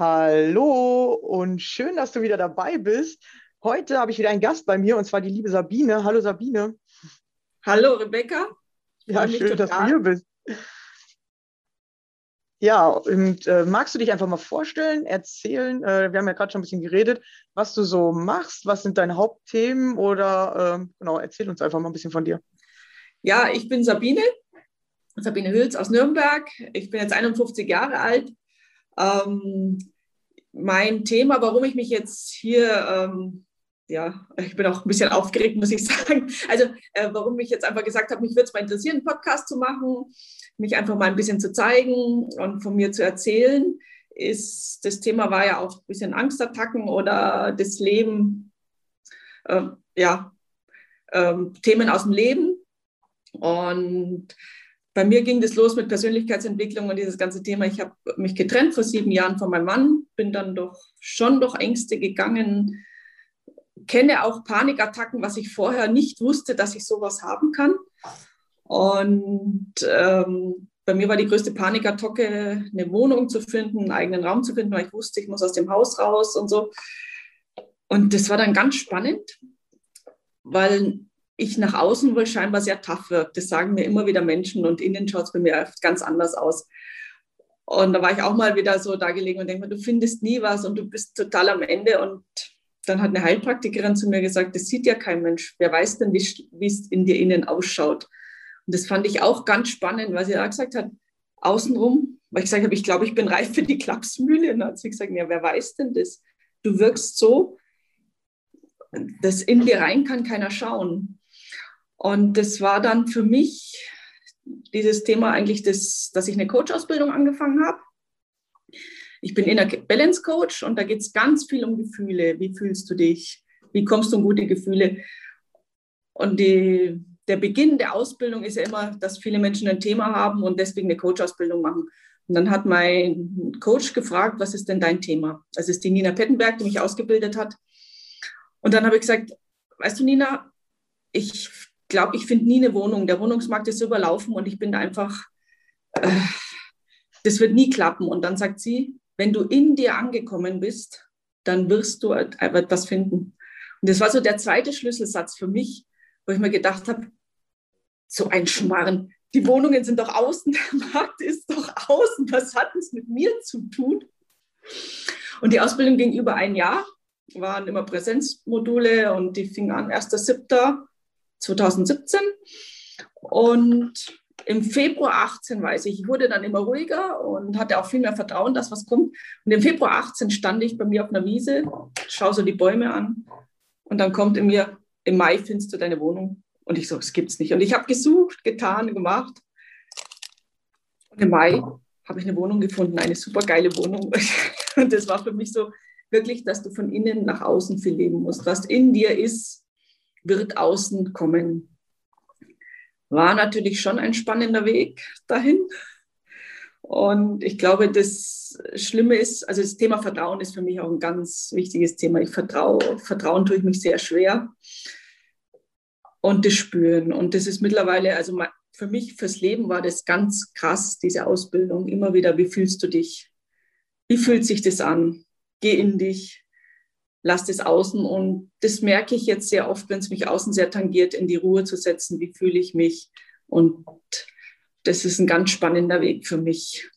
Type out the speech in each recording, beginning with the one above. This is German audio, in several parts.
Hallo und schön, dass du wieder dabei bist. Heute habe ich wieder einen Gast bei mir und zwar die liebe Sabine. Hallo Sabine. Hallo Rebecca. Ja, schön, dass du hier bist. Ja, und äh, magst du dich einfach mal vorstellen, erzählen? Äh, wir haben ja gerade schon ein bisschen geredet, was du so machst, was sind deine Hauptthemen oder äh, genau, erzähl uns einfach mal ein bisschen von dir. Ja, ich bin Sabine, Sabine Hülz aus Nürnberg. Ich bin jetzt 51 Jahre alt. Ähm, mein Thema, warum ich mich jetzt hier, ähm, ja, ich bin auch ein bisschen aufgeregt, muss ich sagen. Also, äh, warum ich jetzt einfach gesagt habe, mich würde es mal interessieren, einen Podcast zu machen mich einfach mal ein bisschen zu zeigen und von mir zu erzählen, ist, das Thema war ja auch ein bisschen Angstattacken oder das Leben, äh, ja, äh, Themen aus dem Leben. Und bei mir ging das los mit Persönlichkeitsentwicklung und dieses ganze Thema. Ich habe mich getrennt vor sieben Jahren von meinem Mann, bin dann doch schon durch Ängste gegangen, kenne auch Panikattacken, was ich vorher nicht wusste, dass ich sowas haben kann. Und ähm, bei mir war die größte Panikattacke, eine Wohnung zu finden, einen eigenen Raum zu finden, weil ich wusste, ich muss aus dem Haus raus und so. Und das war dann ganz spannend, weil ich nach außen wohl scheinbar sehr tough wirke. Das sagen mir immer wieder Menschen und innen schaut es bei mir oft ganz anders aus. Und da war ich auch mal wieder so da gelegen und denke mir, du findest nie was und du bist total am Ende. Und dann hat eine Heilpraktikerin zu mir gesagt, das sieht ja kein Mensch. Wer weiß denn, wie es in dir innen ausschaut? Und das fand ich auch ganz spannend, weil sie da gesagt hat, außenrum, weil ich gesagt habe, ich glaube, ich bin reif für die Klapsmühle. Und dann hat sie gesagt, ja, wer weiß denn das? Du wirkst so, dass in dir rein kann keiner schauen. Und das war dann für mich dieses Thema eigentlich, das, dass ich eine Coach-Ausbildung angefangen habe. Ich bin Inner Balance Coach und da geht es ganz viel um Gefühle. Wie fühlst du dich? Wie kommst du in gute Gefühle? Und die der Beginn der Ausbildung ist ja immer, dass viele Menschen ein Thema haben und deswegen eine Coach-Ausbildung machen. Und dann hat mein Coach gefragt, was ist denn dein Thema? Das ist die Nina Pettenberg, die mich ausgebildet hat. Und dann habe ich gesagt, weißt du, Nina, ich glaube, ich finde nie eine Wohnung. Der Wohnungsmarkt ist überlaufen und ich bin da einfach, äh, das wird nie klappen. Und dann sagt sie, wenn du in dir angekommen bist, dann wirst du etwas finden. Und das war so der zweite Schlüsselsatz für mich, wo ich mir gedacht habe, so ein Schmarrn, die Wohnungen sind doch außen, der Markt ist doch außen, was hat es mit mir zu tun? Und die Ausbildung ging über ein Jahr, waren immer Präsenzmodule und die fing an 1.7.2017. Und im Februar 18 weiß ich, ich wurde dann immer ruhiger und hatte auch viel mehr Vertrauen, dass was kommt. Und im Februar 18 stand ich bei mir auf einer Wiese, schaue so die Bäume an und dann kommt in mir, im Mai findest du deine Wohnung. Und ich so, das gibt's nicht. Und ich habe gesucht, getan, gemacht. Und im Mai habe ich eine Wohnung gefunden, eine super geile Wohnung. Und das war für mich so wirklich, dass du von innen nach außen viel leben musst. Was in dir ist, wird außen kommen. War natürlich schon ein spannender Weg dahin. Und ich glaube, das Schlimme ist, also das Thema Vertrauen ist für mich auch ein ganz wichtiges Thema. Ich vertraue, Vertrauen tue ich mich sehr schwer und das spüren. Und das ist mittlerweile, also für mich, fürs Leben war das ganz krass, diese Ausbildung. Immer wieder, wie fühlst du dich? Wie fühlt sich das an? Geh in dich, lass das außen. Und das merke ich jetzt sehr oft, wenn es mich außen sehr tangiert, in die Ruhe zu setzen. Wie fühle ich mich? Und das ist ein ganz spannender Weg für mich.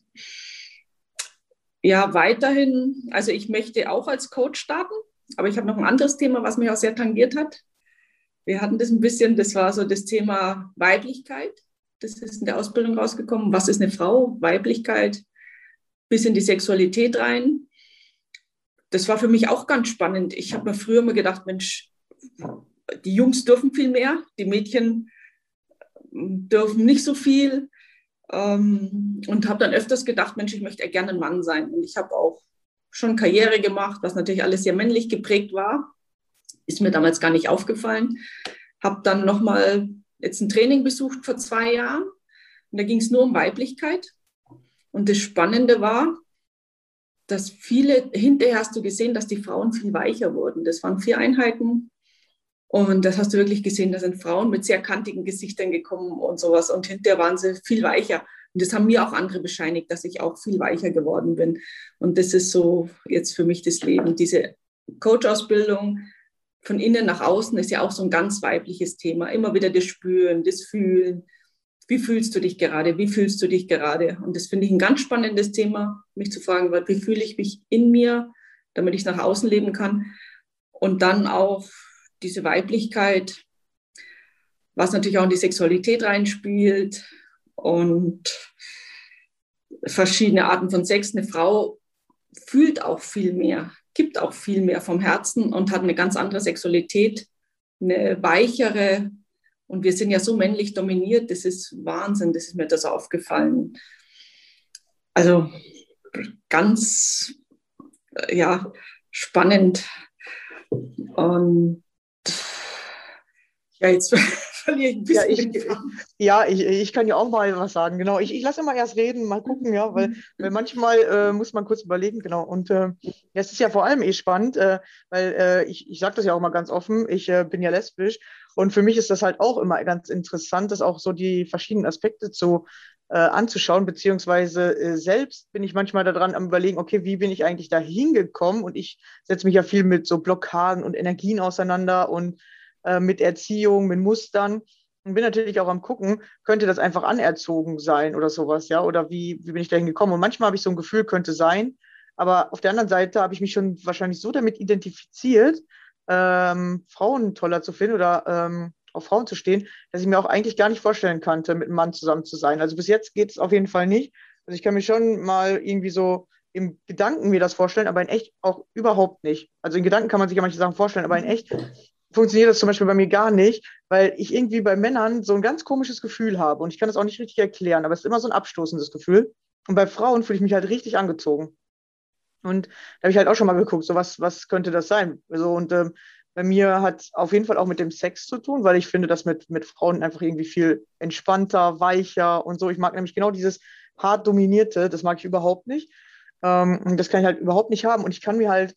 Ja, weiterhin, also ich möchte auch als Coach starten, aber ich habe noch ein anderes Thema, was mich auch sehr tangiert hat. Wir hatten das ein bisschen, das war so das Thema Weiblichkeit. Das ist in der Ausbildung rausgekommen. Was ist eine Frau? Weiblichkeit, bis in die Sexualität rein. Das war für mich auch ganz spannend. Ich habe mir früher immer gedacht, Mensch, die Jungs dürfen viel mehr, die Mädchen dürfen nicht so viel. Ähm, und habe dann öfters gedacht, Mensch, ich möchte gerne ein Mann sein. Und ich habe auch schon Karriere gemacht, was natürlich alles sehr männlich geprägt war. Ist mir damals gar nicht aufgefallen. Habe dann nochmal jetzt ein Training besucht vor zwei Jahren. Und da ging es nur um Weiblichkeit. Und das Spannende war, dass viele, hinterher hast du gesehen, dass die Frauen viel weicher wurden. Das waren vier Einheiten. Und das hast du wirklich gesehen, da sind Frauen mit sehr kantigen Gesichtern gekommen und sowas. Und hinterher waren sie viel weicher. Und das haben mir auch andere bescheinigt, dass ich auch viel weicher geworden bin. Und das ist so jetzt für mich das Leben. Diese Coach-Ausbildung von innen nach außen ist ja auch so ein ganz weibliches Thema. Immer wieder das Spüren, das Fühlen. Wie fühlst du dich gerade? Wie fühlst du dich gerade? Und das finde ich ein ganz spannendes Thema, mich zu fragen, wie fühle ich mich in mir, damit ich nach außen leben kann. Und dann auch diese Weiblichkeit, was natürlich auch in die Sexualität reinspielt und verschiedene Arten von Sex. Eine Frau fühlt auch viel mehr gibt auch viel mehr vom Herzen und hat eine ganz andere Sexualität, eine weichere. Und wir sind ja so männlich dominiert, das ist Wahnsinn, das ist mir das aufgefallen. Also ganz, ja, spannend. Und ja, jetzt verliere ich ein bisschen. Ja, ich, ja, ich, ich kann ja auch mal was sagen. Genau, ich, ich lasse immer erst reden, mal gucken, ja, weil, weil manchmal äh, muss man kurz überlegen, genau. Und äh, es ist ja vor allem eh spannend, äh, weil äh, ich, ich sage das ja auch mal ganz offen, ich äh, bin ja lesbisch und für mich ist das halt auch immer ganz interessant, das auch so die verschiedenen Aspekte zu äh, anzuschauen, beziehungsweise äh, selbst bin ich manchmal daran am überlegen, okay, wie bin ich eigentlich da hingekommen? Und ich setze mich ja viel mit so Blockaden und Energien auseinander und äh, mit Erziehung, mit Mustern. Und bin natürlich auch am gucken, könnte das einfach anerzogen sein oder sowas, ja? Oder wie, wie bin ich da hingekommen? Und manchmal habe ich so ein Gefühl, könnte sein. Aber auf der anderen Seite habe ich mich schon wahrscheinlich so damit identifiziert, ähm, Frauen toller zu finden oder ähm, auf Frauen zu stehen, dass ich mir auch eigentlich gar nicht vorstellen kannte, mit einem Mann zusammen zu sein. Also bis jetzt geht es auf jeden Fall nicht. Also ich kann mir schon mal irgendwie so im Gedanken mir das vorstellen, aber in echt auch überhaupt nicht. Also in Gedanken kann man sich ja manche Sachen vorstellen, aber in echt funktioniert das zum Beispiel bei mir gar nicht, weil ich irgendwie bei Männern so ein ganz komisches Gefühl habe und ich kann das auch nicht richtig erklären, aber es ist immer so ein abstoßendes Gefühl. Und bei Frauen fühle ich mich halt richtig angezogen. Und da habe ich halt auch schon mal geguckt, so was, was könnte das sein? Also, und ähm, bei mir hat auf jeden Fall auch mit dem Sex zu tun, weil ich finde das mit, mit Frauen einfach irgendwie viel entspannter, weicher und so. Ich mag nämlich genau dieses, hart dominierte, das mag ich überhaupt nicht. Ähm, das kann ich halt überhaupt nicht haben. Und ich kann mir halt,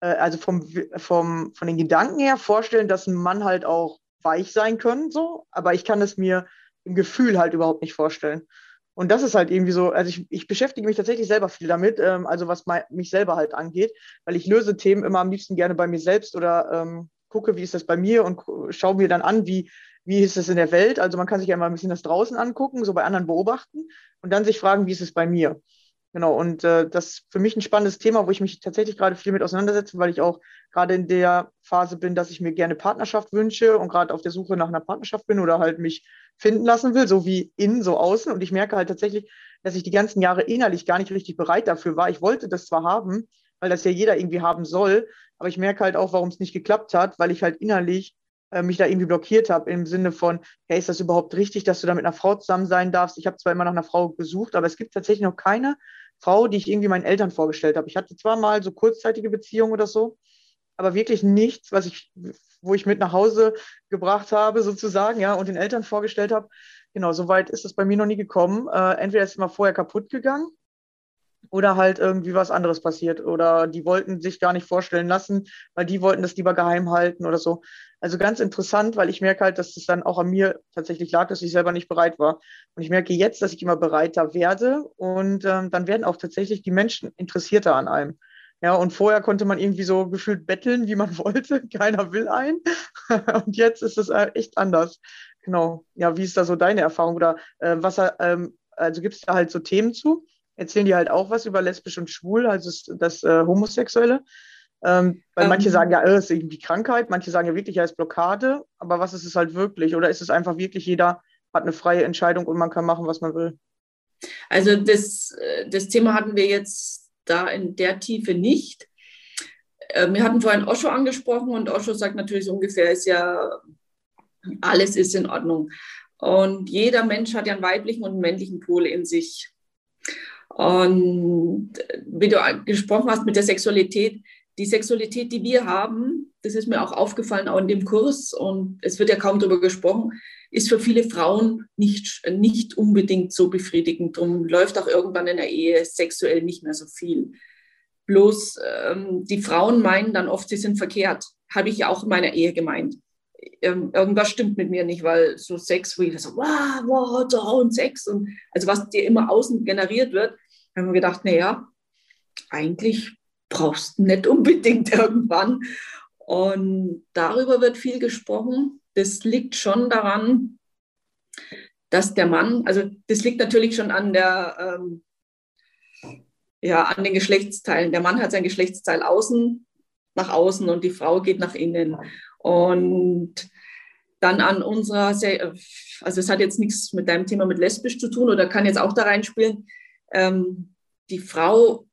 äh, also vom, vom, von den Gedanken her vorstellen, dass ein Mann halt auch weich sein können, so, aber ich kann es mir im Gefühl halt überhaupt nicht vorstellen. Und das ist halt irgendwie so, also ich, ich beschäftige mich tatsächlich selber viel damit, ähm, also was mein, mich selber halt angeht, weil ich löse Themen immer am liebsten gerne bei mir selbst oder ähm, gucke, wie ist das bei mir und schaue mir dann an, wie, wie ist es in der Welt. Also man kann sich ja mal ein bisschen das draußen angucken, so bei anderen beobachten und dann sich fragen, wie ist es bei mir. Genau, und äh, das ist für mich ein spannendes Thema, wo ich mich tatsächlich gerade viel mit auseinandersetze, weil ich auch gerade in der Phase bin, dass ich mir gerne Partnerschaft wünsche und gerade auf der Suche nach einer Partnerschaft bin oder halt mich finden lassen will, so wie innen, so außen. Und ich merke halt tatsächlich, dass ich die ganzen Jahre innerlich gar nicht richtig bereit dafür war. Ich wollte das zwar haben, weil das ja jeder irgendwie haben soll, aber ich merke halt auch, warum es nicht geklappt hat, weil ich halt innerlich äh, mich da irgendwie blockiert habe im Sinne von, hey, ist das überhaupt richtig, dass du da mit einer Frau zusammen sein darfst? Ich habe zwar immer nach einer Frau gesucht, aber es gibt tatsächlich noch keine Frau, die ich irgendwie meinen Eltern vorgestellt habe. Ich hatte zwar mal so kurzzeitige Beziehungen oder so, aber wirklich nichts, was ich, wo ich mit nach Hause gebracht habe, sozusagen, ja, und den Eltern vorgestellt habe. Genau, so weit ist es bei mir noch nie gekommen. Äh, entweder ist es immer vorher kaputt gegangen oder halt irgendwie was anderes passiert oder die wollten sich gar nicht vorstellen lassen, weil die wollten das lieber geheim halten oder so. Also ganz interessant, weil ich merke halt, dass es dann auch an mir tatsächlich lag, dass ich selber nicht bereit war. Und ich merke jetzt, dass ich immer bereiter werde und ähm, dann werden auch tatsächlich die Menschen interessierter an einem. Ja, und vorher konnte man irgendwie so gefühlt betteln, wie man wollte. Keiner will ein. und jetzt ist es äh, echt anders. Genau. Ja, wie ist da so deine Erfahrung? Oder äh, was, ähm, also gibt es da halt so Themen zu? Erzählen die halt auch was über lesbisch und schwul, also das, äh, Homosexuelle? Ähm, weil um, manche ähm. sagen ja, es ist irgendwie Krankheit, manche sagen ja wirklich, ja, ist Blockade. Aber was ist es halt wirklich? Oder ist es einfach wirklich, jeder hat eine freie Entscheidung und man kann machen, was man will? Also das, äh, das Thema hatten wir jetzt da in der Tiefe nicht. Äh, wir hatten vorhin Osho angesprochen und Osho sagt natürlich ungefähr, ist ja, alles ist in Ordnung. Und jeder Mensch hat ja einen weiblichen und einen männlichen Pol in sich. Und wie du gesprochen hast mit der Sexualität, die Sexualität, die wir haben, das ist mir auch aufgefallen, auch in dem Kurs, und es wird ja kaum darüber gesprochen, ist für viele Frauen nicht, nicht unbedingt so befriedigend. Darum läuft auch irgendwann in der Ehe sexuell nicht mehr so viel. Bloß ähm, die Frauen meinen dann oft, sie sind verkehrt. Habe ich ja auch in meiner Ehe gemeint. Ähm, irgendwas stimmt mit mir nicht, weil so Sex, wo ich so, wow, wow, so und Sex und also was dir immer außen generiert wird, haben wir gedacht, naja, eigentlich brauchst du nicht unbedingt irgendwann. Und darüber wird viel gesprochen. Das liegt schon daran, dass der Mann, also das liegt natürlich schon an der, ähm, ja, an den Geschlechtsteilen. Der Mann hat sein Geschlechtsteil außen, nach außen und die Frau geht nach innen. Und dann an unserer, also es hat jetzt nichts mit deinem Thema mit lesbisch zu tun oder kann jetzt auch da reinspielen. Ähm, die Frau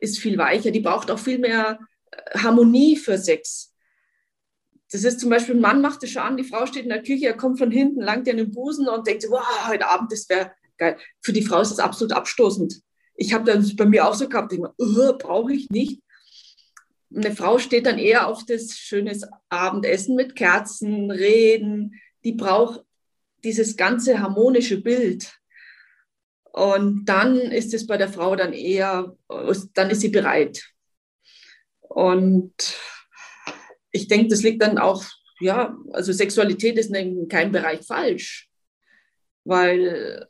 ist viel weicher, die braucht auch viel mehr äh, Harmonie für Sex. Das ist zum Beispiel, ein Mann macht es schon an, die Frau steht in der Küche, er kommt von hinten, langt ihr in den Busen und denkt, wow, heute Abend, das wäre geil. Für die Frau ist das absolut abstoßend. Ich habe das bei mir auch so gehabt, ich brauche ich nicht. Eine Frau steht dann eher auf das schöne Abendessen mit Kerzen, Reden. Die braucht dieses ganze harmonische Bild. Und dann ist es bei der Frau dann eher, dann ist sie bereit. Und ich denke, das liegt dann auch, ja, also Sexualität ist in keinem Bereich falsch. Weil,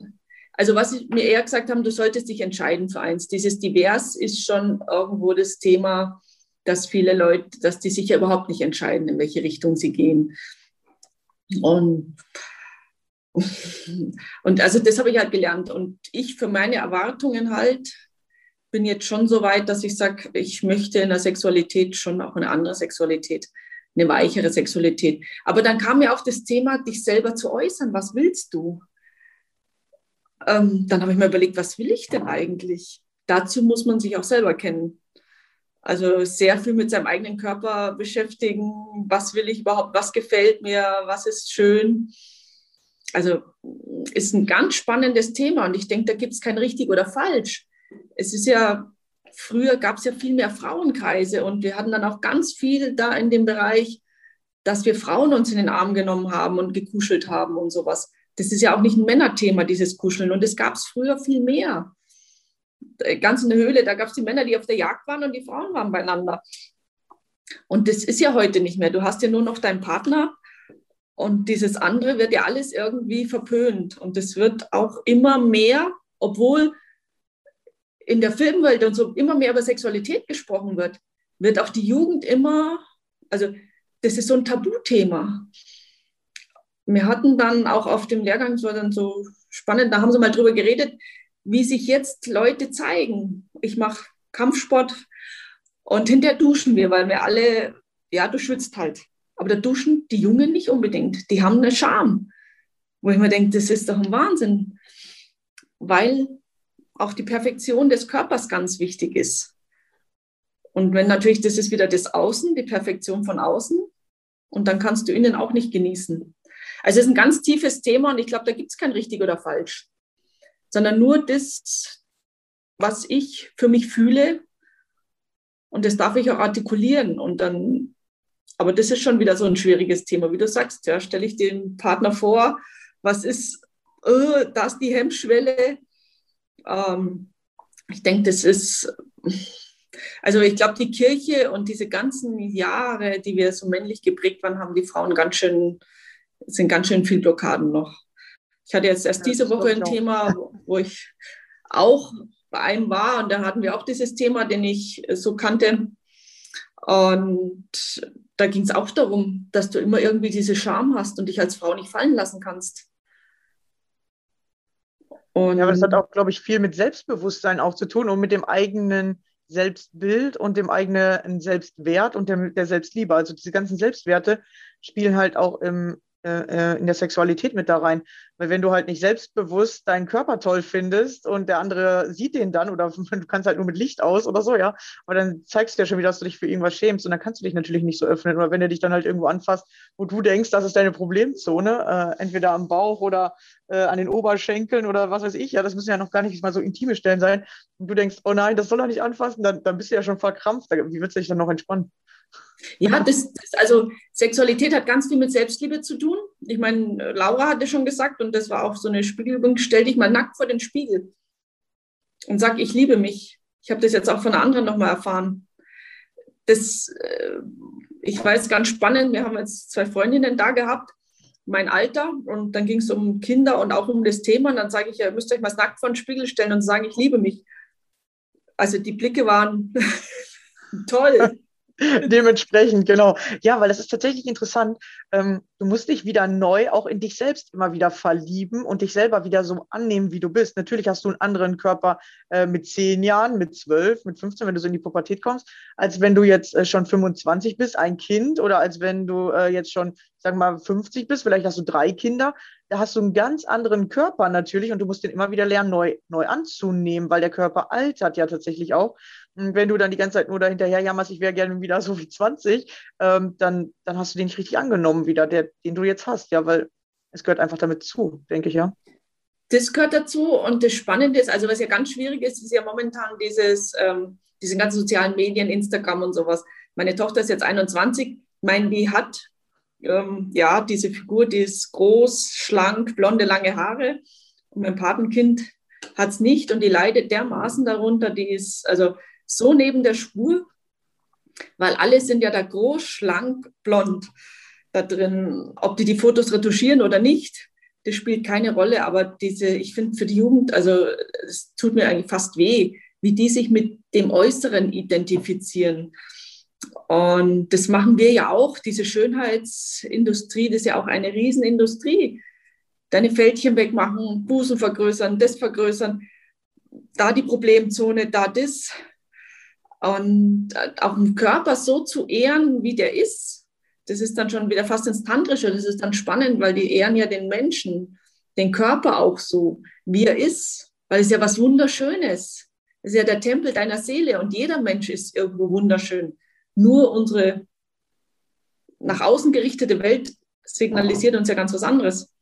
also was ich mir eher gesagt haben, du solltest dich entscheiden für eins. Dieses Divers ist schon irgendwo das Thema, dass viele Leute, dass die sich ja überhaupt nicht entscheiden, in welche Richtung sie gehen. Und und also das habe ich halt gelernt. Und ich für meine Erwartungen halt bin jetzt schon so weit, dass ich sage, ich möchte in der Sexualität schon auch eine andere Sexualität, eine weichere Sexualität. Aber dann kam mir auch das Thema, dich selber zu äußern. Was willst du? Ähm, dann habe ich mir überlegt, was will ich denn eigentlich? Dazu muss man sich auch selber kennen. Also sehr viel mit seinem eigenen Körper beschäftigen. Was will ich überhaupt? Was gefällt mir? Was ist schön? Also ist ein ganz spannendes Thema und ich denke, da gibt es kein richtig oder falsch. Es ist ja, früher gab es ja viel mehr Frauenkreise und wir hatten dann auch ganz viel da in dem Bereich, dass wir Frauen uns in den Arm genommen haben und gekuschelt haben und sowas. Das ist ja auch nicht ein Männerthema, dieses Kuscheln. Und das gab es früher viel mehr. Ganz in der Höhle, da gab es die Männer, die auf der Jagd waren und die Frauen waren beieinander. Und das ist ja heute nicht mehr. Du hast ja nur noch deinen Partner und dieses andere wird ja alles irgendwie verpönt. Und es wird auch immer mehr, obwohl in der Filmwelt und so immer mehr über Sexualität gesprochen wird, wird auch die Jugend immer, also das ist so ein Tabuthema. Wir hatten dann auch auf dem Lehrgang, es war dann so spannend, da haben sie mal drüber geredet, wie sich jetzt Leute zeigen. Ich mache Kampfsport und hinterher duschen wir, weil wir alle, ja, du schwitzt halt. Aber da duschen die Jungen nicht unbedingt. Die haben eine Scham. Wo ich mir denke, das ist doch ein Wahnsinn. Weil auch die Perfektion des Körpers ganz wichtig ist. Und wenn natürlich, das ist wieder das Außen, die Perfektion von außen. Und dann kannst du innen auch nicht genießen. Also es ist ein ganz tiefes Thema und ich glaube, da gibt es kein richtig oder falsch, sondern nur das, was ich für mich fühle und das darf ich auch artikulieren und dann, aber das ist schon wieder so ein schwieriges Thema, wie du sagst, ja, stelle ich den Partner vor, was ist, äh, da ist die Hemmschwelle. Ähm, ich denke, das ist, also ich glaube, die Kirche und diese ganzen Jahre, die wir so männlich geprägt waren, haben die Frauen ganz schön es sind ganz schön viele Blockaden noch. Ich hatte jetzt erst diese Woche ein Thema, wo ich auch bei einem war und da hatten wir auch dieses Thema, den ich so kannte. Und da ging es auch darum, dass du immer irgendwie diese Scham hast und dich als Frau nicht fallen lassen kannst. Und ja, aber das hat auch, glaube ich, viel mit Selbstbewusstsein auch zu tun und mit dem eigenen Selbstbild und dem eigenen Selbstwert und der, der Selbstliebe. Also diese ganzen Selbstwerte spielen halt auch im äh, äh, in der Sexualität mit da rein. Weil wenn du halt nicht selbstbewusst deinen Körper toll findest und der andere sieht den dann oder du kannst halt nur mit Licht aus oder so, ja, aber dann zeigst du ja schon wieder, dass du dich für irgendwas schämst und dann kannst du dich natürlich nicht so öffnen. Oder wenn er dich dann halt irgendwo anfasst, wo du denkst, das ist deine Problemzone, äh, entweder am Bauch oder äh, an den Oberschenkeln oder was weiß ich, ja, das müssen ja noch gar nicht mal so intime Stellen sein. Und du denkst, oh nein, das soll er nicht anfassen, dann, dann bist du ja schon verkrampft. Wie wird du dich dann noch entspannen? Ja, das, das, also Sexualität hat ganz viel mit Selbstliebe zu tun. Ich meine, Laura hatte schon gesagt, und das war auch so eine Spiegelübung, stell dich mal nackt vor den Spiegel und sag, ich liebe mich. Ich habe das jetzt auch von einer anderen nochmal erfahren. Das, äh, ich weiß, ganz spannend, wir haben jetzt zwei Freundinnen da gehabt, mein Alter, und dann ging es um Kinder und auch um das Thema. Und dann sage ich, ihr müsst euch mal nackt vor den Spiegel stellen und sagen, ich liebe mich. Also die Blicke waren toll. Dementsprechend, genau. Ja, weil das ist tatsächlich interessant. Ähm, du musst dich wieder neu auch in dich selbst immer wieder verlieben und dich selber wieder so annehmen, wie du bist. Natürlich hast du einen anderen Körper äh, mit zehn Jahren, mit zwölf, mit 15, wenn du so in die Pubertät kommst, als wenn du jetzt äh, schon 25 bist, ein Kind, oder als wenn du äh, jetzt schon, sag mal, 50 bist, vielleicht hast du drei Kinder. Da hast du einen ganz anderen Körper natürlich und du musst den immer wieder lernen, neu, neu anzunehmen, weil der Körper altert ja tatsächlich auch. Wenn du dann die ganze Zeit nur dahinterher jammerst, ich wäre gerne wieder so wie 20, ähm, dann, dann hast du den nicht richtig angenommen wieder, der, den du jetzt hast, ja, weil es gehört einfach damit zu, denke ich, ja. Das gehört dazu und das Spannende ist, also was ja ganz schwierig ist, ist ja momentan dieses, ähm, diese ganzen sozialen Medien, Instagram und sowas. Meine Tochter ist jetzt 21, ich meine, die hat ähm, ja diese Figur, die ist groß, schlank, blonde, lange Haare und mein Patenkind hat es nicht und die leidet dermaßen darunter, die ist, also so neben der Spur, weil alle sind ja da groß, schlank, blond da drin. Ob die die Fotos retuschieren oder nicht, das spielt keine Rolle. Aber diese, ich finde für die Jugend, also es tut mir eigentlich fast weh, wie die sich mit dem Äußeren identifizieren. Und das machen wir ja auch, diese Schönheitsindustrie, das ist ja auch eine Riesenindustrie. Deine Fältchen wegmachen, Busen vergrößern, das vergrößern, da die Problemzone, da das und äh, auch den Körper so zu ehren, wie der ist, das ist dann schon wieder fast ins Tantrische. Das ist dann spannend, weil die ehren ja den Menschen, den Körper auch so, wie er ist, weil es ja was Wunderschönes. Es ist ja der Tempel deiner Seele und jeder Mensch ist irgendwo wunderschön. Nur unsere nach außen gerichtete Welt signalisiert uns ja ganz was anderes.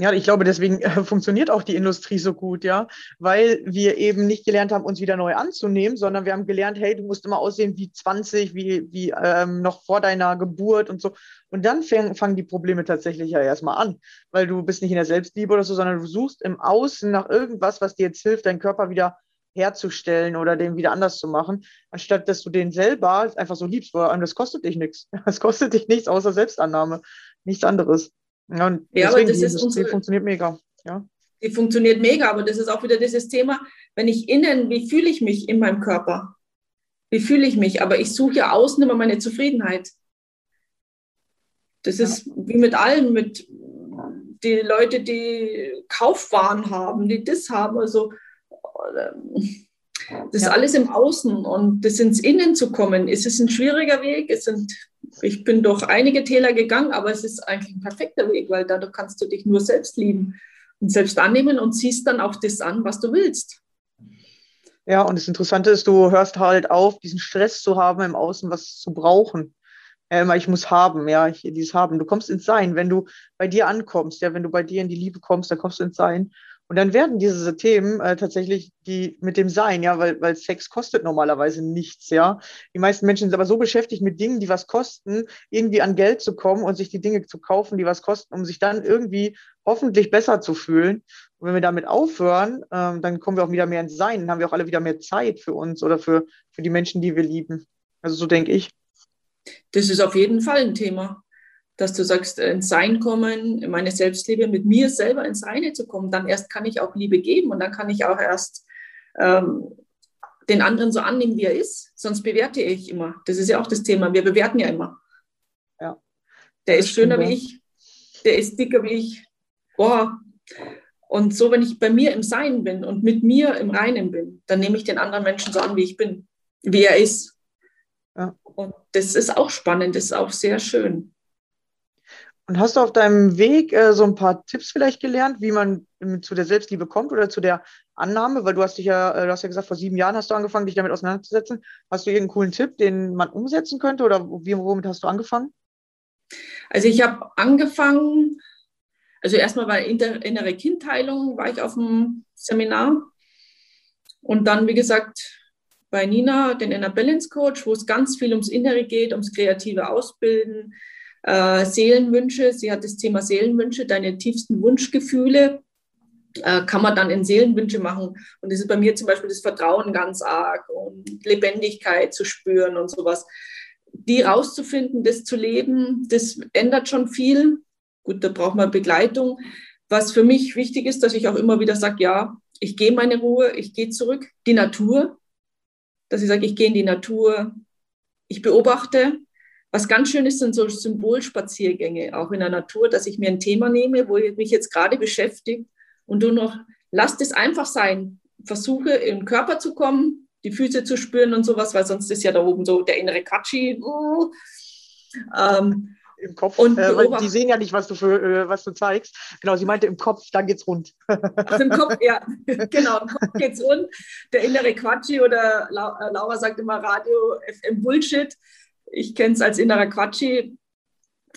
Ja, ich glaube, deswegen äh, funktioniert auch die Industrie so gut, ja, weil wir eben nicht gelernt haben, uns wieder neu anzunehmen, sondern wir haben gelernt, hey, du musst immer aussehen wie 20, wie, wie ähm, noch vor deiner Geburt und so. Und dann fang, fangen die Probleme tatsächlich ja erstmal an, weil du bist nicht in der Selbstliebe oder so, sondern du suchst im Außen nach irgendwas, was dir jetzt hilft, deinen Körper wieder herzustellen oder den wieder anders zu machen, anstatt dass du den selber einfach so liebst, weil das kostet dich nichts. Das kostet dich nichts außer Selbstannahme, nichts anderes. Ja, und ja aber das ist unsere, funktioniert mega. Ja. Die funktioniert mega, aber das ist auch wieder dieses Thema, wenn ich innen, wie fühle ich mich in meinem Körper? Wie fühle ich mich? Aber ich suche ja außen immer meine Zufriedenheit. Das ist wie mit allen, mit die Leute, die Kaufwaren haben, die das haben. Also das ist alles im Außen und das ins Innen zu kommen, ist es ein schwieriger Weg. Es sind ich bin durch einige Täler gegangen, aber es ist eigentlich ein perfekter Weg, weil dadurch kannst du dich nur selbst lieben und selbst annehmen und ziehst dann auch das an, was du willst. Ja, und das Interessante ist, du hörst halt auf, diesen Stress zu haben, im Außen was zu brauchen. Ja, immer, ich muss haben, ja, ich, dieses Haben. Du kommst ins Sein, wenn du bei dir ankommst, ja, wenn du bei dir in die Liebe kommst, dann kommst du ins Sein. Und dann werden diese Themen äh, tatsächlich die mit dem Sein, ja, weil, weil Sex kostet normalerweise nichts, ja. Die meisten Menschen sind aber so beschäftigt mit Dingen, die was kosten, irgendwie an Geld zu kommen und sich die Dinge zu kaufen, die was kosten, um sich dann irgendwie hoffentlich besser zu fühlen. Und wenn wir damit aufhören, ähm, dann kommen wir auch wieder mehr ins Sein, dann haben wir auch alle wieder mehr Zeit für uns oder für, für die Menschen, die wir lieben. Also so denke ich. Das ist auf jeden Fall ein Thema dass du sagst, ins Sein kommen, in meine Selbstliebe, mit mir selber ins Reine zu kommen, dann erst kann ich auch Liebe geben und dann kann ich auch erst ähm, den anderen so annehmen, wie er ist. Sonst bewerte ich immer. Das ist ja auch das Thema. Wir bewerten ja immer. Ja. Der ist schöner wie ich, der ist dicker wie ich. Boah. Und so, wenn ich bei mir im Sein bin und mit mir im Reinen bin, dann nehme ich den anderen Menschen so an, wie ich bin, wie er ist. Ja. Und das ist auch spannend, das ist auch sehr schön. Und hast du auf deinem Weg äh, so ein paar Tipps vielleicht gelernt, wie man zu der Selbstliebe kommt oder zu der Annahme? Weil du hast dich ja, äh, du hast ja gesagt, vor sieben Jahren hast du angefangen, dich damit auseinanderzusetzen. Hast du irgendeinen coolen Tipp, den man umsetzen könnte oder wie, womit hast du angefangen? Also ich habe angefangen, also erstmal bei innere Kindheilung war ich auf dem Seminar und dann, wie gesagt, bei Nina, den Inner Balance Coach, wo es ganz viel ums Innere geht, ums kreative Ausbilden, äh, Seelenwünsche. Sie hat das Thema Seelenwünsche, deine tiefsten Wunschgefühle äh, kann man dann in Seelenwünsche machen. Und das ist bei mir zum Beispiel das Vertrauen ganz arg und Lebendigkeit zu spüren und sowas. Die rauszufinden, das zu leben, das ändert schon viel. Gut, da braucht man Begleitung. Was für mich wichtig ist, dass ich auch immer wieder sage, ja, ich gehe meine Ruhe, ich gehe zurück. Die Natur, dass ich sage, ich gehe in die Natur, ich beobachte, was ganz schön ist, sind so Symbolspaziergänge, auch in der Natur, dass ich mir ein Thema nehme, wo ich mich jetzt gerade beschäftigt und du noch, lass es einfach sein. Versuche in den Körper zu kommen, die Füße zu spüren und sowas, weil sonst ist ja da oben so der innere Katschi. Uh, ähm, Im Kopf. Und äh, die sehen ja nicht, was du, für, äh, was du zeigst. Genau, sie meinte im Kopf, dann geht's rund. Ach, Im Kopf, ja, genau, im Kopf geht's rund. Der innere Quatschi oder äh, Laura sagt immer Radio FM Bullshit ich kenne es als innerer Quatschi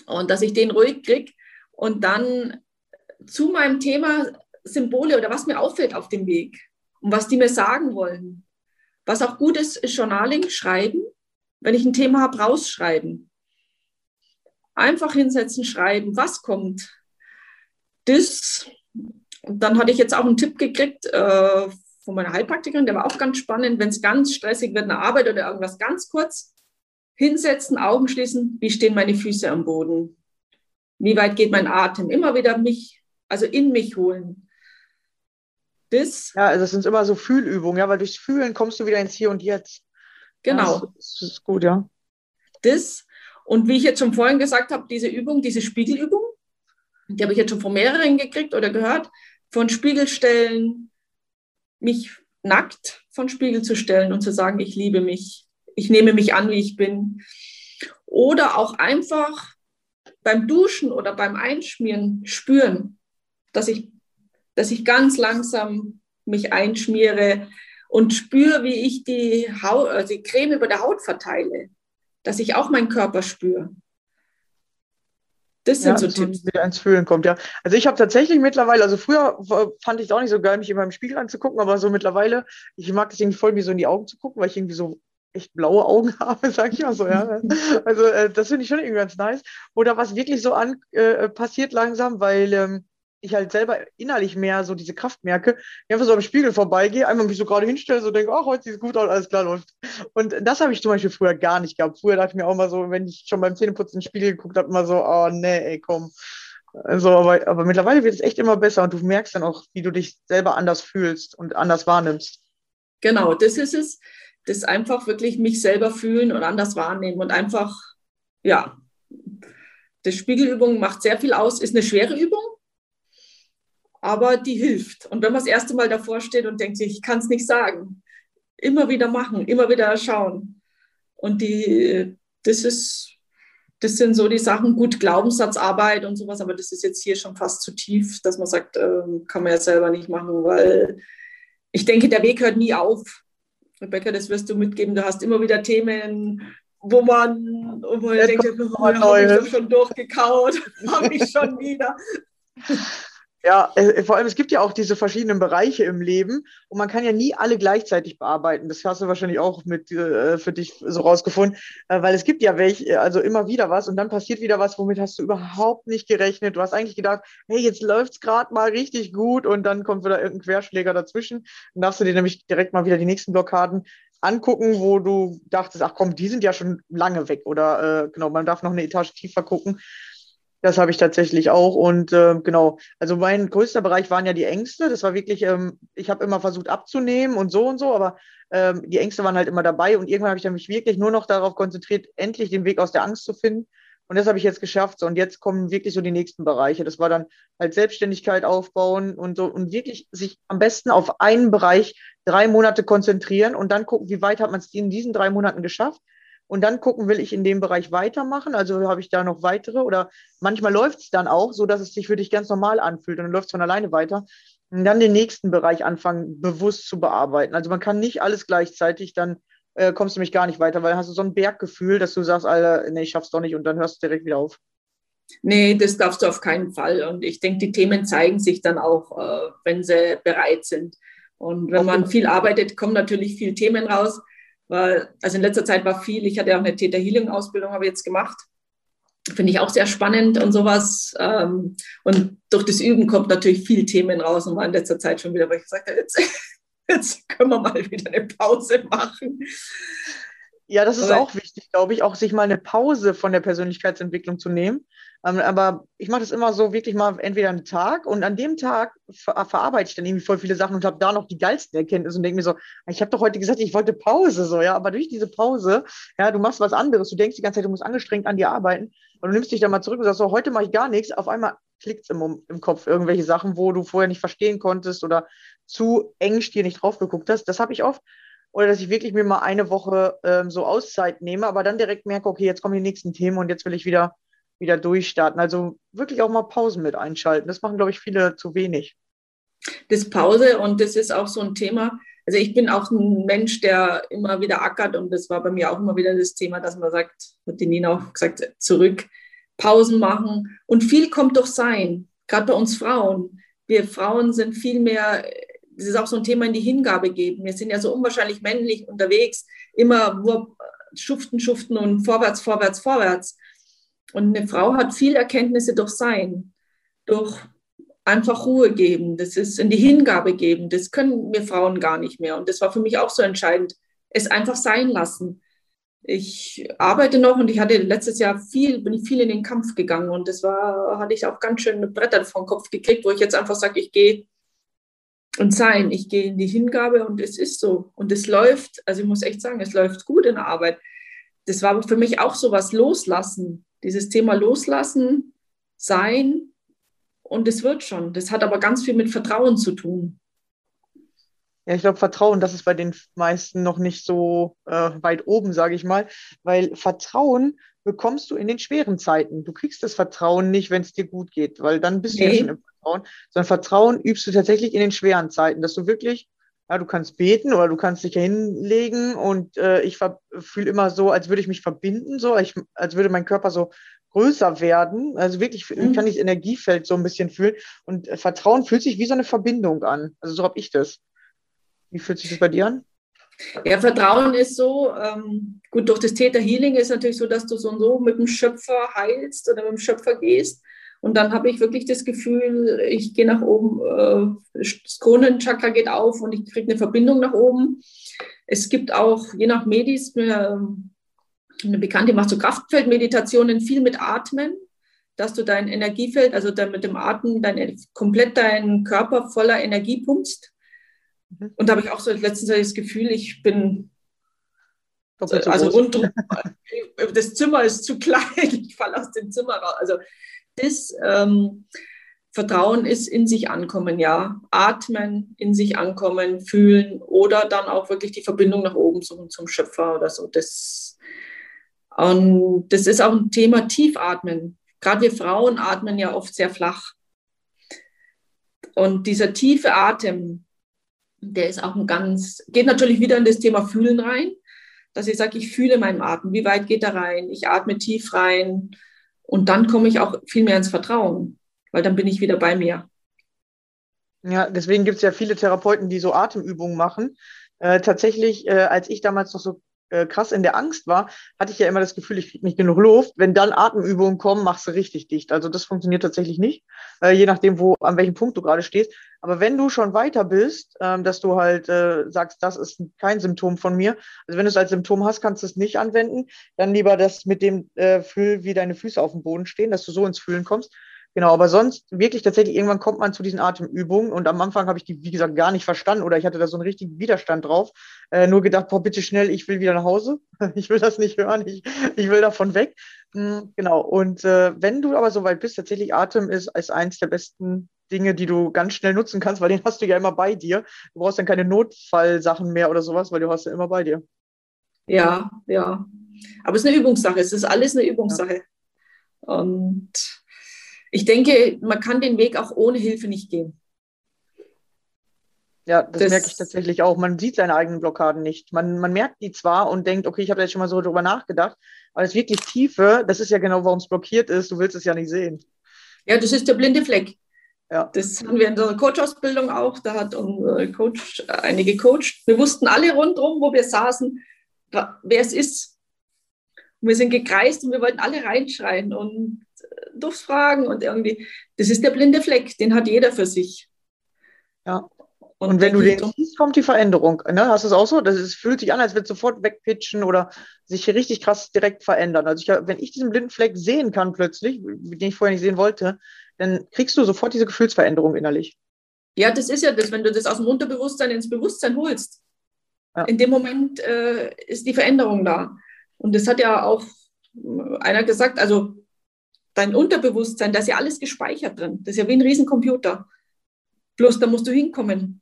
und dass ich den ruhig kriege und dann zu meinem Thema Symbole oder was mir auffällt auf dem Weg und was die mir sagen wollen. Was auch gut ist, ist Journaling, schreiben. Wenn ich ein Thema habe, rausschreiben. Einfach hinsetzen, schreiben, was kommt. Das, und dann hatte ich jetzt auch einen Tipp gekriegt äh, von meiner Heilpraktikerin, der war auch ganz spannend, wenn es ganz stressig wird, eine Arbeit oder irgendwas ganz kurz, Hinsetzen, Augen schließen, wie stehen meine Füße am Boden? Wie weit geht mein Atem? Immer wieder mich, also in mich holen. Das, ja, also das sind immer so Fühlübungen, ja, weil durchs Fühlen kommst du wieder ins Hier und Jetzt. Genau. Ja, das, das ist gut, ja. Das und wie ich jetzt schon vorhin gesagt habe, diese Übung, diese Spiegelübung, die habe ich jetzt schon von mehreren gekriegt oder gehört, von Spiegelstellen, mich nackt von Spiegel zu stellen und zu sagen, ich liebe mich, ich nehme mich an, wie ich bin. Oder auch einfach beim Duschen oder beim Einschmieren spüren, dass ich, dass ich ganz langsam mich einschmiere und spüre, wie ich die, Haut, also die Creme über der Haut verteile, dass ich auch meinen Körper spüre. Das sind ja, so Tipps. Wieder ins Fühlen kommt, ja. Also ich habe tatsächlich mittlerweile, also früher fand ich es auch nicht so geil, mich immer im Spiegel anzugucken, aber so mittlerweile, ich mag es irgendwie voll, mir so in die Augen zu gucken, weil ich irgendwie so echt blaue Augen habe, sag ich mal so, ja. Also äh, das finde ich schon irgendwie ganz nice. Oder was wirklich so an äh, passiert langsam, weil ähm, ich halt selber innerlich mehr so diese Kraft merke, ich einfach so am Spiegel vorbeigehe, einmal mich so gerade hinstelle, so denke, ach, heute sieht es gut aus, alles klar läuft. Und das habe ich zum Beispiel früher gar nicht gehabt. Früher dachte ich mir auch mal so, wenn ich schon beim Zähneputzen in den Spiegel geguckt habe, immer so, oh nee, ey, komm. Also, aber, aber mittlerweile wird es echt immer besser und du merkst dann auch, wie du dich selber anders fühlst und anders wahrnimmst. Genau, das ist es. Das einfach wirklich mich selber fühlen und anders wahrnehmen und einfach, ja, die Spiegelübung macht sehr viel aus, ist eine schwere Übung, aber die hilft. Und wenn man das erste Mal davor steht und denkt, ich kann es nicht sagen, immer wieder machen, immer wieder schauen. Und die, das ist, das sind so die Sachen, gut, Glaubenssatzarbeit und sowas, aber das ist jetzt hier schon fast zu tief, dass man sagt, äh, kann man ja selber nicht machen, weil ich denke, der Weg hört nie auf. Rebecca, das wirst du mitgeben, du hast immer wieder Themen, wo man, wo man denkt, oh, habe ich doch schon durchgekaut, habe ich schon wieder. Ja, äh, vor allem, es gibt ja auch diese verschiedenen Bereiche im Leben und man kann ja nie alle gleichzeitig bearbeiten. Das hast du wahrscheinlich auch mit äh, für dich so rausgefunden, äh, weil es gibt ja welche, also immer wieder was und dann passiert wieder was, womit hast du überhaupt nicht gerechnet. Du hast eigentlich gedacht, hey, jetzt läuft es gerade mal richtig gut und dann kommt wieder irgendein Querschläger dazwischen. Dann darfst du dir nämlich direkt mal wieder die nächsten Blockaden angucken, wo du dachtest, ach komm, die sind ja schon lange weg oder äh, genau, man darf noch eine Etage tiefer gucken. Das habe ich tatsächlich auch. Und äh, genau, also mein größter Bereich waren ja die Ängste. Das war wirklich, ähm, ich habe immer versucht abzunehmen und so und so, aber ähm, die Ängste waren halt immer dabei. Und irgendwann habe ich dann mich wirklich nur noch darauf konzentriert, endlich den Weg aus der Angst zu finden. Und das habe ich jetzt geschafft. So, und jetzt kommen wirklich so die nächsten Bereiche. Das war dann halt Selbstständigkeit aufbauen und so und wirklich sich am besten auf einen Bereich drei Monate konzentrieren und dann gucken, wie weit hat man es in diesen drei Monaten geschafft und dann gucken, will ich in dem Bereich weitermachen? Also habe ich da noch weitere oder manchmal läuft es dann auch so, dass es sich für dich ganz normal anfühlt und dann läuft es von alleine weiter. Und dann den nächsten Bereich anfangen, bewusst zu bearbeiten. Also man kann nicht alles gleichzeitig, dann äh, kommst du nämlich gar nicht weiter, weil dann hast du so ein Berggefühl, dass du sagst, Alter, nee, ich schaff's doch nicht und dann hörst du direkt wieder auf. Nee, das darfst du auf keinen Fall. Und ich denke, die Themen zeigen sich dann auch, äh, wenn sie bereit sind. Und wenn man viel arbeitet, kommen natürlich viele Themen raus. Weil, also in letzter Zeit war viel, ich hatte auch eine Theta Healing Ausbildung, habe ich jetzt gemacht. Finde ich auch sehr spannend und sowas. Ähm, und durch das Üben kommt natürlich viel Themen raus und war in letzter Zeit schon wieder, weil ich gesagt habe, jetzt, jetzt können wir mal wieder eine Pause machen. Ja, das ist Aber, auch wichtig, glaube ich, auch sich mal eine Pause von der Persönlichkeitsentwicklung zu nehmen. Ähm, aber ich mache das immer so wirklich mal entweder einen Tag und an dem Tag ver verarbeite ich dann irgendwie voll viele Sachen und habe da noch die geilsten Erkenntnisse und denke mir so, ich habe doch heute gesagt, ich wollte Pause, so, ja, aber durch diese Pause, ja, du machst was anderes, du denkst die ganze Zeit, du musst angestrengt an dir arbeiten und du nimmst dich dann mal zurück und sagst so, heute mache ich gar nichts, auf einmal klickt es im, im Kopf irgendwelche Sachen, wo du vorher nicht verstehen konntest oder zu engstirnig nicht drauf geguckt hast. Das habe ich oft oder dass ich wirklich mir mal eine Woche ähm, so Auszeit nehme, aber dann direkt merke, okay, jetzt kommen die nächsten Themen und jetzt will ich wieder wieder durchstarten. Also wirklich auch mal Pausen mit einschalten. Das machen, glaube ich, viele zu wenig. Das Pause und das ist auch so ein Thema. Also ich bin auch ein Mensch, der immer wieder ackert und das war bei mir auch immer wieder das Thema, dass man sagt, hat die Nina auch gesagt, zurück, Pausen machen und viel kommt doch sein, gerade bei uns Frauen. Wir Frauen sind viel mehr, das ist auch so ein Thema in die Hingabe geben. Wir sind ja so unwahrscheinlich männlich unterwegs, immer schuften, schuften und vorwärts, vorwärts, vorwärts. Und eine Frau hat viel Erkenntnisse durch Sein, durch einfach Ruhe geben, das ist in die Hingabe geben. Das können wir Frauen gar nicht mehr. Und das war für mich auch so entscheidend, es einfach sein lassen. Ich arbeite noch und ich hatte letztes Jahr viel, bin ich viel in den Kampf gegangen und das war, hatte ich auch ganz schön mit Brettern den Kopf gekriegt, wo ich jetzt einfach sage, ich gehe und sein, ich gehe in die Hingabe und es ist so. Und es läuft, also ich muss echt sagen, es läuft gut in der Arbeit. Das war für mich auch so was loslassen dieses Thema loslassen, sein und es wird schon. Das hat aber ganz viel mit Vertrauen zu tun. Ja, ich glaube, Vertrauen, das ist bei den meisten noch nicht so äh, weit oben, sage ich mal, weil Vertrauen bekommst du in den schweren Zeiten. Du kriegst das Vertrauen nicht, wenn es dir gut geht, weil dann bist nee. du ja schon im Vertrauen, sondern Vertrauen übst du tatsächlich in den schweren Zeiten, dass du wirklich ja, du kannst beten oder du kannst dich hinlegen und äh, ich fühle immer so, als würde ich mich verbinden, so, ich, als würde mein Körper so größer werden. Also wirklich mhm. kann ich das Energiefeld so ein bisschen fühlen. Und äh, Vertrauen fühlt sich wie so eine Verbindung an. Also so habe ich das. Wie fühlt sich das bei dir an? Ja, Vertrauen ist so, ähm, gut, durch das Theta Healing ist natürlich so, dass du so und so mit dem Schöpfer heilst oder mit dem Schöpfer gehst. Und dann habe ich wirklich das Gefühl, ich gehe nach oben, äh, das Kronenchakra geht auf und ich kriege eine Verbindung nach oben. Es gibt auch, je nach Medis, eine, eine Bekannte macht so Kraftfeldmeditationen, viel mit Atmen, dass du dein Energiefeld, also dann mit dem Atmen, dein, komplett deinen Körper voller Energie pumpst. Mhm. Und da habe ich auch so letztens das Gefühl, ich bin also rundum, das Zimmer ist zu klein, ich falle aus dem Zimmer raus. Also das ähm, Vertrauen ist in sich ankommen, ja. Atmen, in sich ankommen, fühlen oder dann auch wirklich die Verbindung nach oben suchen zum Schöpfer oder so. Das, und das ist auch ein Thema Tiefatmen. Gerade wir Frauen atmen ja oft sehr flach. Und dieser tiefe Atem, der ist auch ein ganz, geht natürlich wieder in das Thema Fühlen rein, dass ich sage, ich fühle meinen Atem. Wie weit geht er rein? Ich atme tief rein und dann komme ich auch viel mehr ins Vertrauen, weil dann bin ich wieder bei mir. Ja, deswegen gibt es ja viele Therapeuten, die so Atemübungen machen. Äh, tatsächlich, äh, als ich damals noch so äh, krass in der Angst war, hatte ich ja immer das Gefühl, ich kriege nicht genug Luft. Wenn dann Atemübungen kommen, machst du richtig dicht. Also das funktioniert tatsächlich nicht, äh, je nachdem, wo, an welchem Punkt du gerade stehst. Aber wenn du schon weiter bist, ähm, dass du halt äh, sagst, das ist kein Symptom von mir, also wenn du es als Symptom hast, kannst du es nicht anwenden, dann lieber das mit dem äh, Fühl, wie deine Füße auf dem Boden stehen, dass du so ins Fühlen kommst. Genau, aber sonst wirklich tatsächlich irgendwann kommt man zu diesen Atemübungen und am Anfang habe ich die, wie gesagt, gar nicht verstanden oder ich hatte da so einen richtigen Widerstand drauf. Äh, nur gedacht, boah, bitte schnell, ich will wieder nach Hause. ich will das nicht hören, ich, ich will davon weg. Mhm, genau, und äh, wenn du aber soweit bist, tatsächlich Atem ist als eins der besten Dinge, die du ganz schnell nutzen kannst, weil den hast du ja immer bei dir. Du brauchst dann keine Notfallsachen mehr oder sowas, weil du hast ja immer bei dir. Ja, ja. Aber es ist eine Übungssache, es ist alles eine Übungssache. Ja. Und ich denke, man kann den Weg auch ohne Hilfe nicht gehen. Ja, das, das, merke ich tatsächlich auch. Man sieht seine eigenen Blockaden nicht. Man, man merkt die zwar und denkt, okay, ich habe jetzt schon mal so drüber nachgedacht, aber das wirklich Tiefe, das ist ja genau, warum es blockiert ist. Du willst es ja nicht sehen. Ja, das ist der blinde Fleck. Ja. Das haben wir in der Coach-Ausbildung auch. Da hat unser Coach einige gecoacht. Wir wussten alle rundherum, wo wir saßen, wer es ist. Und wir sind gekreist und wir wollten alle reinschreien. Und durchs Fragen und irgendwie, das ist der blinde Fleck, den hat jeder für sich. Ja. Und, und wenn du den siehst, kommt die Veränderung. Ne? Hast du es auch so? Das ist, fühlt sich an, als würde sofort wegpitchen oder sich richtig krass direkt verändern. Also ich, wenn ich diesen blinden Fleck sehen kann plötzlich, den ich vorher nicht sehen wollte, dann kriegst du sofort diese Gefühlsveränderung innerlich. Ja, das ist ja das, wenn du das aus dem Unterbewusstsein ins Bewusstsein holst. Ja. In dem Moment äh, ist die Veränderung da. Und das hat ja auch einer gesagt, also dein Unterbewusstsein, da ist ja alles gespeichert drin. Das ist ja wie ein Riesencomputer. Bloß da musst du hinkommen.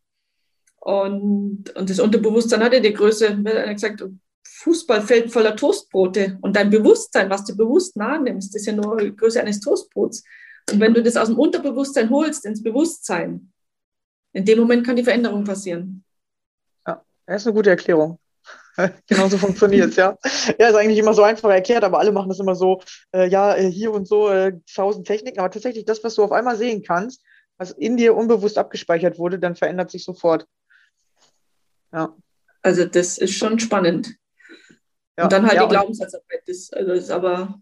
Und, und das Unterbewusstsein hat ja die Größe, wie einer gesagt, Fußballfeld voller Toastbrote. Und dein Bewusstsein, was du bewusst nahe nimmst, ist ja nur die Größe eines Toastbrots. Und wenn du das aus dem Unterbewusstsein holst, ins Bewusstsein, in dem Moment kann die Veränderung passieren. Ja, das ist eine gute Erklärung. genau so funktioniert es, ja. Ja, ist eigentlich immer so einfach erklärt, aber alle machen das immer so, äh, ja, äh, hier und so, äh, tausend Techniken, aber tatsächlich das, was du auf einmal sehen kannst, was in dir unbewusst abgespeichert wurde, dann verändert sich sofort. Ja. Also das ist schon spannend. Ja, und dann halt ja, die Glaubenssatzarbeit. Das, also das ist aber,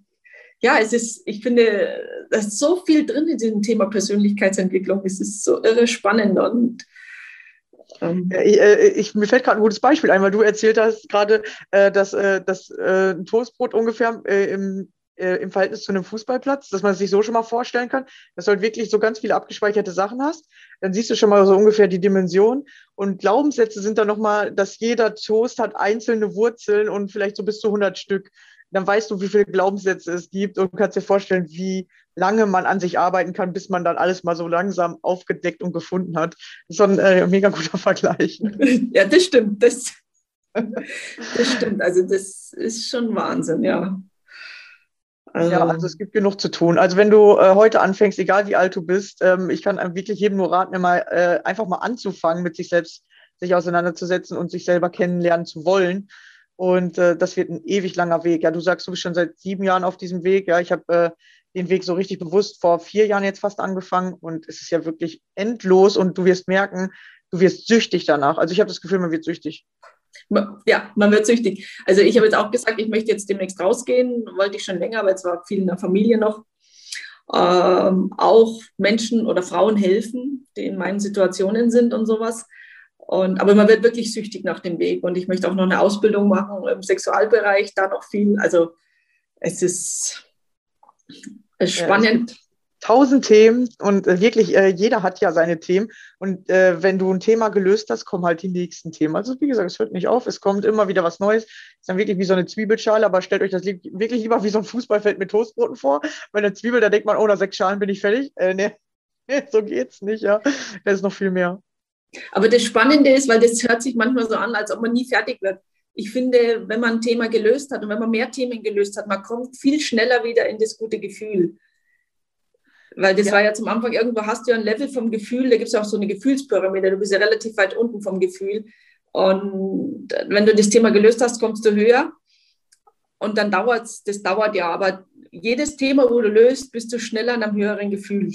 ja, es ist, ich finde, da ist so viel drin in diesem Thema Persönlichkeitsentwicklung. Es ist so irre spannend und ähm, ich, äh, ich, mir fällt gerade ein gutes Beispiel ein, weil du erzählt hast gerade, äh, dass, äh, dass äh, ein Toastbrot ungefähr äh, im, äh, im Verhältnis zu einem Fußballplatz, dass man sich so schon mal vorstellen kann, dass du halt wirklich so ganz viele abgespeicherte Sachen hast. Dann siehst du schon mal so ungefähr die Dimension. Und Glaubenssätze sind dann nochmal, dass jeder Toast hat einzelne Wurzeln und vielleicht so bis zu 100 Stück dann weißt du, wie viele Glaubenssätze es gibt und kannst dir vorstellen, wie lange man an sich arbeiten kann, bis man dann alles mal so langsam aufgedeckt und gefunden hat. Das ist ein äh, mega guter Vergleich. Ja, das stimmt. Das, das stimmt. Also das ist schon Wahnsinn, ja. Also, ja, also es gibt genug zu tun. Also wenn du äh, heute anfängst, egal wie alt du bist, ähm, ich kann wirklich jedem nur raten, immer, äh, einfach mal anzufangen, mit sich selbst sich auseinanderzusetzen und sich selber kennenlernen zu wollen Und äh, das wird ein ewig langer Weg. Ja, du sagst, du bist schon seit sieben Jahren auf diesem Weg. Ja, ich habe äh, den Weg so richtig bewusst vor vier Jahren jetzt fast angefangen und es ist ja wirklich endlos und du wirst merken, du wirst süchtig danach. Also ich habe das Gefühl, man wird süchtig. Ja, man wird süchtig. Also ich habe jetzt auch gesagt, ich möchte jetzt demnächst rausgehen, wollte ich schon länger, weil es war viel in der Familie noch. Ähm, auch Menschen oder Frauen helfen, die in meinen Situationen sind und sowas. Und, aber man wird wirklich süchtig nach dem Weg. Und ich möchte auch noch eine Ausbildung machen im Sexualbereich, da noch viel. Also es ist, spannend. Ja, tausend Themen und äh, wirklich äh, jeder hat ja seine Themen. Und äh, wenn du ein Thema gelöst hast, kommen halt die nächsten Themen. Also wie gesagt, es hört nicht auf, es kommt immer wieder was Neues. Ist dann wirklich wie so eine Zwiebelschale, aber stellt euch das wirklich lieber wie so ein Fußballfeld mit Toastbroten vor. Bei einer Zwiebel, da denkt man, oh, nach sechs Schalen bin ich fertig. Äh, nee, so geht's nicht, ja. Da ist noch viel mehr. Aber das Spannende ist, weil das hört sich manchmal so an, als ob man nie fertig wird. Ich finde, wenn man ein Thema gelöst hat und wenn man mehr Themen gelöst hat, man kommt viel schneller wieder in das gute Gefühl. Weil das ja. war ja zum Anfang, irgendwo hast du ja ein Level vom Gefühl, da gibt es ja auch so eine Gefühlspyramide, du bist ja relativ weit unten vom Gefühl. Und wenn du das Thema gelöst hast, kommst du höher. Und dann dauert es, das dauert ja, aber jedes Thema, wo du löst, bist du schneller in einem höheren Gefühl.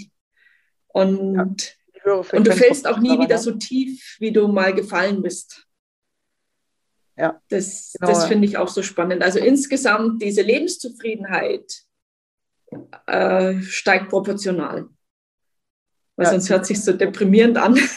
Und ja und du fällst auch nie wieder so tief, wie du mal gefallen bist. Ja. Das, genau, das finde ich auch so spannend. Also insgesamt diese Lebenszufriedenheit äh, steigt proportional. Weil ja. sonst hört sich so deprimierend an.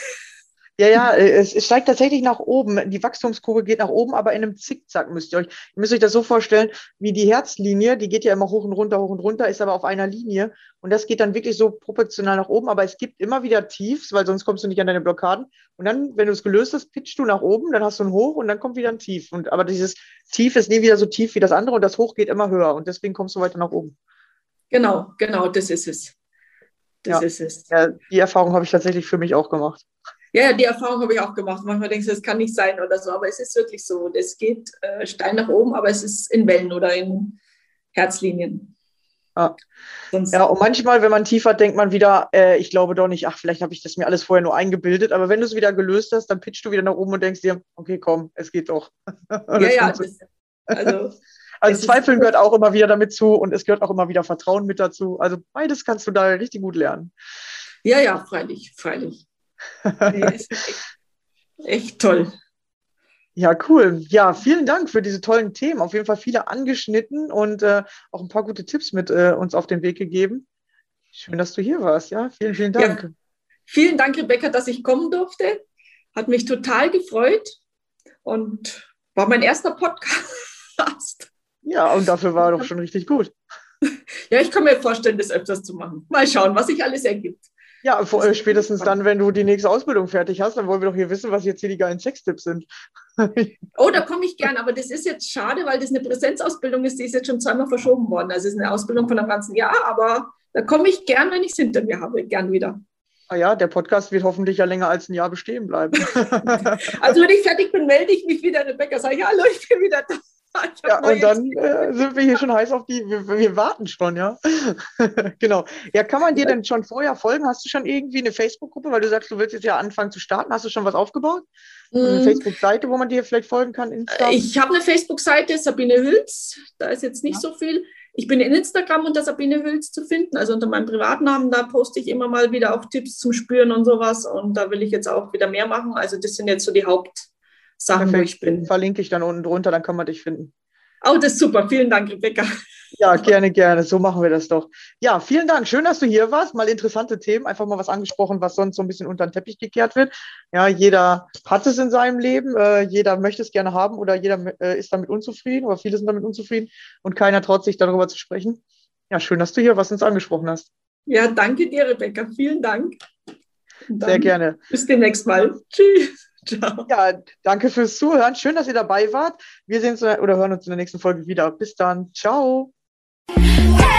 Ja, ja, äh, es, es, steigt tatsächlich nach oben. Die Wachstumskurve geht nach oben, aber in einem Zickzack müsst ihr euch. Ihr müsst euch das so vorstellen, wie die Herzlinie, die geht ja immer hoch und runter, hoch und runter, ist aber auf einer Linie. Und das geht dann wirklich so proportional nach oben, aber es gibt immer wieder Tiefs, weil sonst kommst du nicht an deine Blockaden. Und dann, wenn du es gelöst hast, pitchst du nach oben, dann hast du ein Hoch und dann kommt wieder ein Tief. Und, aber dieses Tief ist nie wieder so tief wie das andere und das Hoch geht immer höher und deswegen kommst du weiter nach oben. Genau, genau, das ist es. Das ja. ist es. Ja, die Erfahrung habe ich tatsächlich für mich auch gemacht. Ja, die Erfahrung habe ich auch gemacht. Manchmal denkst du, das kann nicht sein oder so, aber es ist wirklich so. Das geht äh, steil nach oben, aber es ist in Wellen oder in Herzlinien. Ja. ja, und manchmal, wenn man tiefer denkt man wieder, äh, ich glaube doch nicht, ach, vielleicht habe ich das mir alles vorher nur eingebildet, aber wenn du es wieder gelöst hast, dann pitchst du wieder nach oben und denkst dir, okay, komm, es geht doch. ja, ja, das, also, also Zweifeln gehört auch immer wieder damit zu und es gehört auch immer wieder Vertrauen mit dazu. Also beides kannst du da richtig gut lernen. Ja, ja, freilich, freilich. Nee, ist echt, echt toll. Ja, cool. Ja, vielen Dank für diese tollen Themen. Auf jeden Fall viele angeschnitten und äh, auch ein paar gute Tipps mit äh, uns auf den Weg gegeben. Schön, dass du hier warst. Ja, vielen, vielen Dank. Ja, vielen Dank, Rebecca, dass ich kommen durfte. Hat mich total gefreut und war mein erster Podcast. Ja, und dafür war er doch schon richtig gut. Ja, ich kann mir vorstellen, das öfters zu machen. Mal schauen, was sich alles ergibt. Ja, vor, äh, spätestens dann, wenn du die nächste Ausbildung fertig hast, dann wollen wir doch hier wissen, was jetzt hier die geilen Sextipps sind. oh, da komme ich gern, aber das ist jetzt schade, weil das eine Präsenzausbildung ist, die ist jetzt schon zweimal verschoben worden. Also es ist eine Ausbildung von einem ganzen Jahr, aber da komme ich gern, wenn ich es hinter mir habe, gern wieder. Ah ja, der Podcast wird hoffentlich ja länger als ein Jahr bestehen bleiben. also wenn ich fertig bin, melde ich mich wieder. Rebecca sage, ja, hallo, ich bin wieder da. Ja, und dann äh, sind wir hier schon heiß auf die, wir, wir warten schon, ja. genau. Ja, kann man dir denn schon vorher folgen? Hast du schon irgendwie eine Facebook-Gruppe, weil du sagst, du willst jetzt ja anfangen zu starten. Hast du schon was aufgebaut? Mm. Eine Facebook-Seite, wo man dir vielleicht folgen kann? Insta? Ich habe eine Facebook-Seite, Sabine Hülz. Da ist jetzt nicht ja. so viel. Ich bin in Instagram unter Sabine Hülz zu finden, also unter meinem Privatnamen. Da poste ich immer mal wieder auch Tipps zum Spüren und sowas. Und da will ich jetzt auch wieder mehr machen. Also das sind jetzt so die Haupt- Sachen, Perfekt. wo ich bin. Verlinke ich dann unten drunter, dann kann man dich finden. Oh, das ist super. Vielen Dank, Rebecca. Ja, gerne, gerne. So machen wir das doch. Ja, vielen Dank. Schön, dass du hier warst. Mal interessante Themen. Einfach mal was angesprochen, was sonst so ein bisschen unter den Teppich gekehrt wird. Ja, jeder hat es in seinem Leben. Äh, jeder möchte es gerne haben oder jeder äh, ist damit unzufrieden oder viele sind damit unzufrieden und keiner traut sich darüber zu sprechen. Ja, schön, dass du hier was uns angesprochen hast. Ja, danke dir, Rebecca. Vielen Dank. Sehr gerne. Bis demnächst mal. Tschüss. Ciao. Ja, danke fürs Zuhören. Schön, dass ihr dabei wart. Wir sehen uns oder hören uns in der nächsten Folge wieder. Bis dann. Ciao. Hey!